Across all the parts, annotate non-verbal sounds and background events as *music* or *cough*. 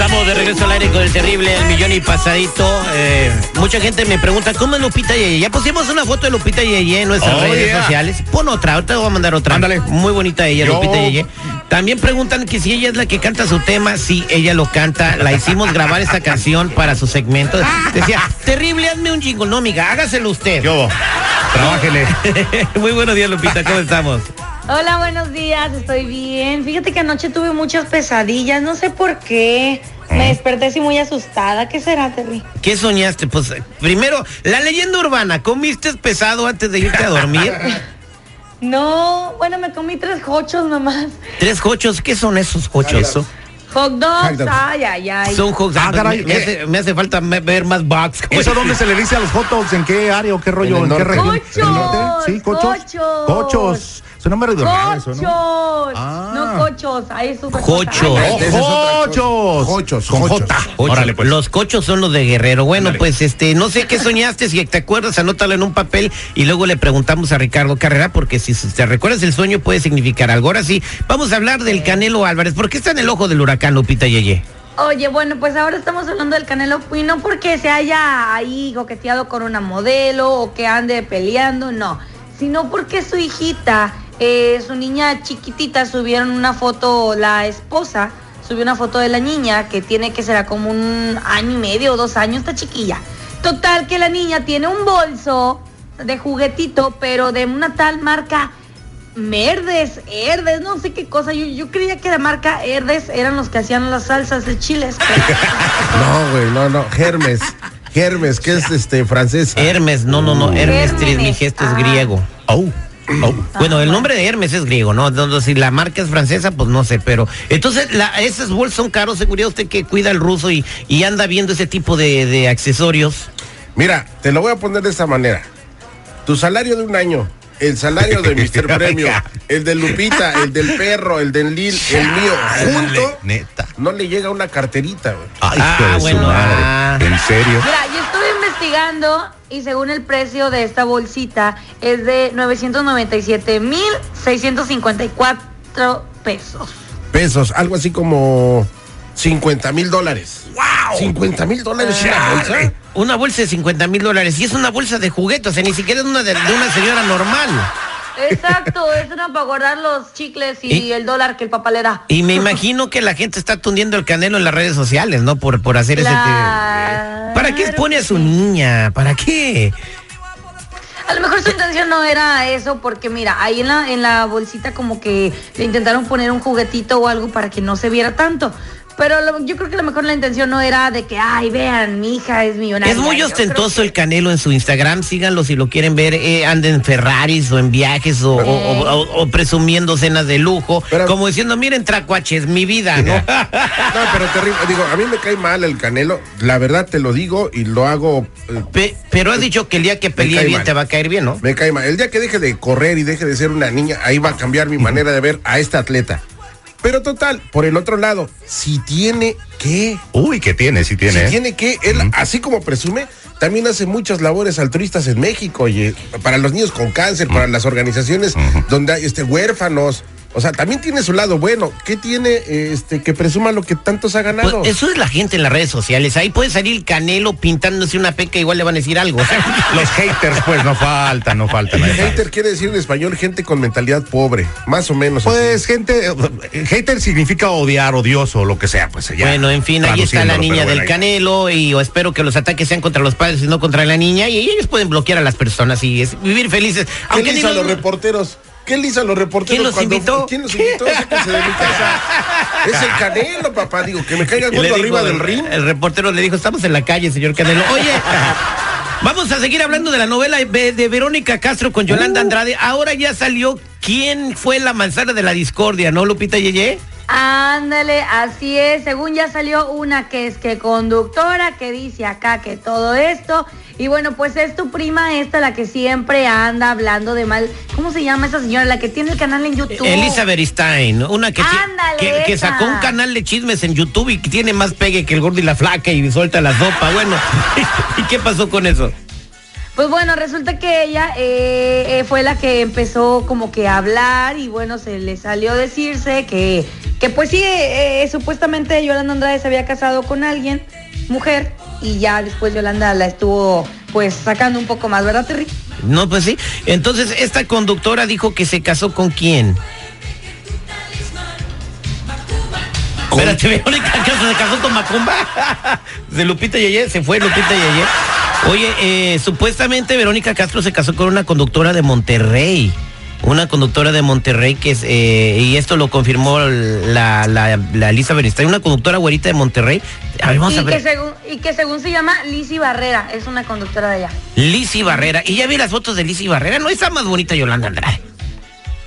Estamos de regreso al aire con el terrible El Millón y Pasadito. Eh, mucha gente me pregunta, ¿cómo es Lupita Yeye? Ya pusimos una foto de Lupita Yeye en nuestras Oh, redes yeah. sociales. Pon otra, ahorita voy a mandar otra. Ándale. Muy bonita ella, Yo- Lupita Yeye. También preguntan que si ella es la que canta su tema. Sí, ella lo canta. La hicimos grabar esta canción para su segmento. Decía, terrible, hazme un jingle. No, amiga, hágaselo usted. Yo, trabájele. *laughs* Muy buenos días, Lupita, ¿cómo estamos? Hola, buenos días, estoy bien. Fíjate que anoche tuve muchas pesadillas, no sé por qué. Me desperté así muy asustada. ¿Qué será, Terry? ¿Qué soñaste? Pues eh, primero, la leyenda urbana, ¿comiste pesado antes de irte a dormir? *laughs* No, bueno, me comí tres hochos nomás. Tres cochos, ¿qué son esos cochos? Hot dogs, Hot dogs. ay, ay, ay. Son hot Ah, dogs. caray, me, eh. hace, me hace falta me- ver más bugs. ¿Eso dónde se le dice a los hot dogs? ¿En qué área o qué rollo? En ¿En, qué región? Cochos, ¿En el norte? Sí, cochos. cochos. Cochos. Suena meridional eso, Cochos, ¿no? Ah. no cochos, ahí es otra Cochos. cosa. Ay, ¡Oh, es. Jochos, Con. J. Órale, pues. Los cochos son los de Guerrero. Bueno, pues este, no sé qué soñaste, si te acuerdas, anótalo en un papel y luego le preguntamos a Ricardo Carrera, porque si te recuerdas el sueño puede significar algo. Ahora sí, vamos a hablar del Canelo Álvarez. ¿Por qué está en el ojo del huracán, Lupita Yeye? Oye, bueno, pues ahora estamos hablando del Canelo y no porque se haya ahí coqueteado con una modelo o que ande peleando, no, sino porque su hijita, eh, su niña chiquitita, subieron una foto, la esposa subió una foto de la niña que tiene que será como un año y medio o dos años, esta chiquilla. Total que la niña tiene un bolso de juguetito, pero de una tal marca Merdes, Herdes, no sé qué cosa. Yo, yo creía que la marca Herdes eran los que hacían las salsas de chiles. pero- *laughs* No, güey, no, no. Hermes. Hermes, que es este francés. Hermes, no, no, no, Hermes Hermes. Trismegisto es Ah. griego. Oh, oh. Bueno, el nombre de Hermes es griego, ¿no? Entonces, si la marca es francesa, pues no sé, pero entonces la, esos bolsos son caros, seguridad usted que cuida el ruso y, y anda viendo ese tipo de, de accesorios. Mira, te lo voy a poner de esta manera. Tu salario de un año, el salario de *laughs* Mr. Premio, el de Lupita, el del perro, el del Lil, el mío, junto, Neta. no le llega una carterita, güey. Ay, Ah, hijo de su bueno, ah. madre. ¿En serio? Mira, yo estuve investigando y según el precio de esta bolsita es de 997.654 pesos. Pesos, algo así como 50 mil dólares. ¡Wow! 50 mil dólares una bolsa. Una bolsa de 50 mil dólares y es una bolsa de juguetes, o sea, ni siquiera es una de, de una señora normal. Exacto, es una para guardar los chicles y, ¿Y? el dólar que el papá le da. Y me imagino que la gente está tundiendo el canelo en las redes sociales, ¿no? Por, por hacer ese... Claro ¿Para qué expone a su niña? ¿Para qué? A lo mejor su intención no era eso, porque mira, ahí en la, en la bolsita como que le intentaron poner un juguetito o algo para que no se viera tanto. Pero lo- yo creo que a lo mejor la intención no era de que, ay, vean, mi hija es millonaria. Es muy ostentoso el Canelo en su Instagram. Síganlo si lo quieren ver. Eh, anda en Ferraris o en viajes o, o- o- o presumiendo cenas de lujo. Pero- como diciendo, miren, tracuaches, mi vida, ¿no? *laughs* No, pero terrible. Digo, a mí me cae mal el canelo. La verdad te lo digo y lo hago. eh, Pe- pero has dicho que el día que pelee bien mal. te va a caer bien, ¿no? Me cae mal. El día que deje de correr y deje de ser una niña, ahí va a cambiar mi manera de ver a este atleta. Pero total, por el otro lado, si tiene que, Uy, ¿qué tiene? Sí tiene. si ¿eh? tiene que, él, así como presume, también hace muchas labores altruistas en México, oye, para los niños con cáncer, para las organizaciones donde hay este huérfanos. O sea, también tiene su lado bueno. ¿Qué tiene este que presuma lo que tantos ha ganado? Pues eso es la gente en las redes sociales. Ahí puede salir el Canelo pintándose una peca, igual le van a decir algo. *laughs* Los haters, pues, no faltan, no faltan. Hater quiere decir en español gente con mentalidad pobre, más o menos. así. Pues gente, eh, hater significa odiar, odioso, lo que sea, pues ya. Bueno, en fin, ahí está la niña del bueno, Canelo y yo espero que los ataques sean contra los padres y no contra la niña y ellos pueden bloquear a las personas y es vivir felices. ¿Qué Aunque le hizo a digo, los reporteros? ¿Qué le hizo a los reporteros? ¿Quién los cuando- invitó? ¿Quién los invitó? De mi casa. Es el Canelo, papá. Digo, que me caiga le gordo arriba el- del ring. El reportero le dijo, estamos en la calle, señor Canelo. Oye, vamos a seguir hablando de la novela de, Verónica Castro con Uh. Yolanda Andrade. Ahora ya salió quién fue la manzana de la discordia, ¿no, Lupita Yeye? Ándale, así es. Según ya salió una que es que conductora, que dice acá que todo esto. Y bueno, pues es tu prima esta la que siempre anda hablando de mal. ¿Cómo se llama esa señora? La que tiene el canal en YouTube. Elizabeth Stein, una que, Ándale, que, sacó un canal de chismes en YouTube y que tiene más pegue que el gordo y la flaca y suelta la sopa. Bueno, *laughs* ¿y qué pasó con eso? Pues bueno, resulta que ella eh, eh, fue la que empezó como que a hablar y bueno, se le salió a decirse que, que pues sí, eh, eh, supuestamente Yolanda Andrade se había casado con alguien, mujer, y ya después Yolanda la estuvo pues sacando un poco más, ¿verdad, Terry? No, pues sí. Entonces, esta conductora dijo que se casó con quién. Espérate, *laughs* Verónica se casó con Macumba. *laughs* De Lupita Yeye, se fue Lupita Yeye. Oye, eh, supuestamente Verónica Castro se casó con una conductora de Monterrey. Una conductora de Monterrey que es, eh, y esto lo confirmó la, la, la Elizabeth Stein, una conductora güerita de Monterrey. A ver, vamos a Y que, según, y que según se llama Lizzy Barrera, es una conductora de allá. Lizzy Barrera. Y ya vi las fotos de Lizzy Barrera. No está más bonita Yolanda Andrade.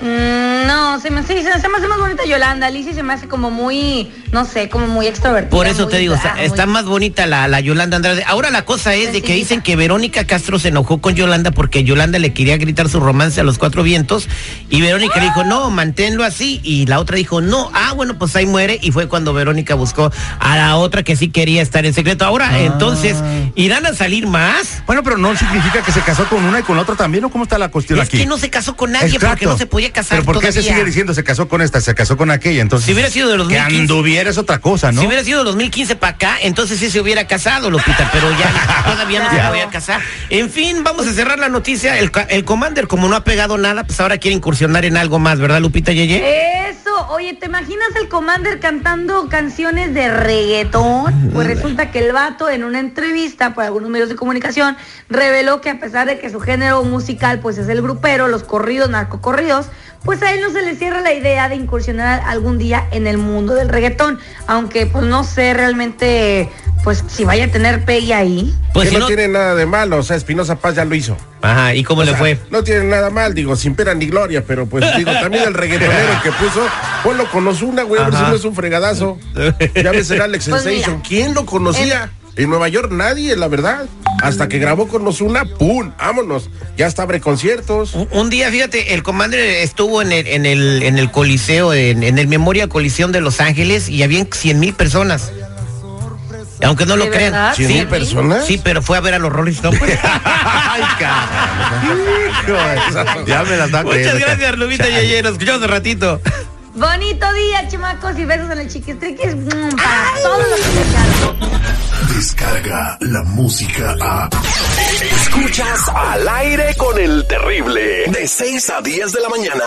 Mm, no, se me, sí, se, se me hace más bonita Yolanda. Lizzy se me hace como muy, no sé, como muy extrovertida. Por eso muy- te digo, o sea, ah, muy- está más bonita la, la Yolanda Andrade. Ahora la cosa es de que dicen que Verónica Castro se enojó con Yolanda porque Yolanda le quería gritar su romance a los cuatro vientos y Verónica le dijo, no, manténlo así. Y la otra dijo, no, ah, bueno, pues ahí muere. Y fue cuando Verónica buscó a la otra que sí quería estar en secreto. Ahora, Ah. entonces, ¿irán a salir más? Bueno, pero no significa que se casó con una y con la otra también, ¿o cómo está la cuestión Es aquí? que no se casó con nadie Exacto. porque no se podía casar Pero ¿por qué se todavía. sigue diciendo se casó con esta, se casó con aquella? Entonces, Si hubiera sido de los que 2015. anduviera es otra cosa, ¿no? Si hubiera sido 2015 para acá, entonces sí se hubiera casado, Lupita, pero ya *laughs* todavía no se Claro. podía casar. En fin, vamos a cerrar la noticia. El, el Commander, como no ha pegado nada, pues ahora quiere incursionar en algo más, ¿verdad, Lupita Yeye? Eso, oye, ¿te imaginas el Commander cantando canciones de reggaetón? Pues resulta que el vato en una entrevista por algunos medios de comunicación reveló que a pesar de que su género musical pues es el grupero, los corridos, narcocorridos, pues a él no se le cierra la idea de incursionar algún día en el mundo del reggaetón, aunque pues no sé realmente pues si vaya a tener pegue ahí. Pues que si no, no. tiene nada de malo, o sea, Espinosa Paz ya lo hizo. Ajá, ¿y cómo O le sea, fue? No tiene nada mal, digo, sin pena ni gloria, pero pues digo, también el reggaetonero que puso, ponlo con Ozuna, güey, a ver si no es un fregadazo. Ya ves el Alex Pues mira. Sensation. ¿Quién lo conocía? En Nueva York nadie, la verdad. Hasta que grabó con Ozuna, ¡pum! ¡Vámonos! Ya está abre conciertos. Un, un día, fíjate, el Commander estuvo en el, en el, en el Coliseo, en, en el Memorial Coliseum de Los Ángeles y habían 100 mil personas. Aunque no lo ¿De crean. verdad? ¿Cien mil personas? Sí, pero fue a ver a los Rolling Stones. *laughs* Ay, caramba. *laughs* ya me las da Muchas gracias, Lupita Yeye. Nos escuchamos de ratito. Bonito día, chamacos, y besos en el chiquistriquis mm, para todos los que Descarga la música a. Escuchas al aire con el terrible. De 6 a 10 de la mañana.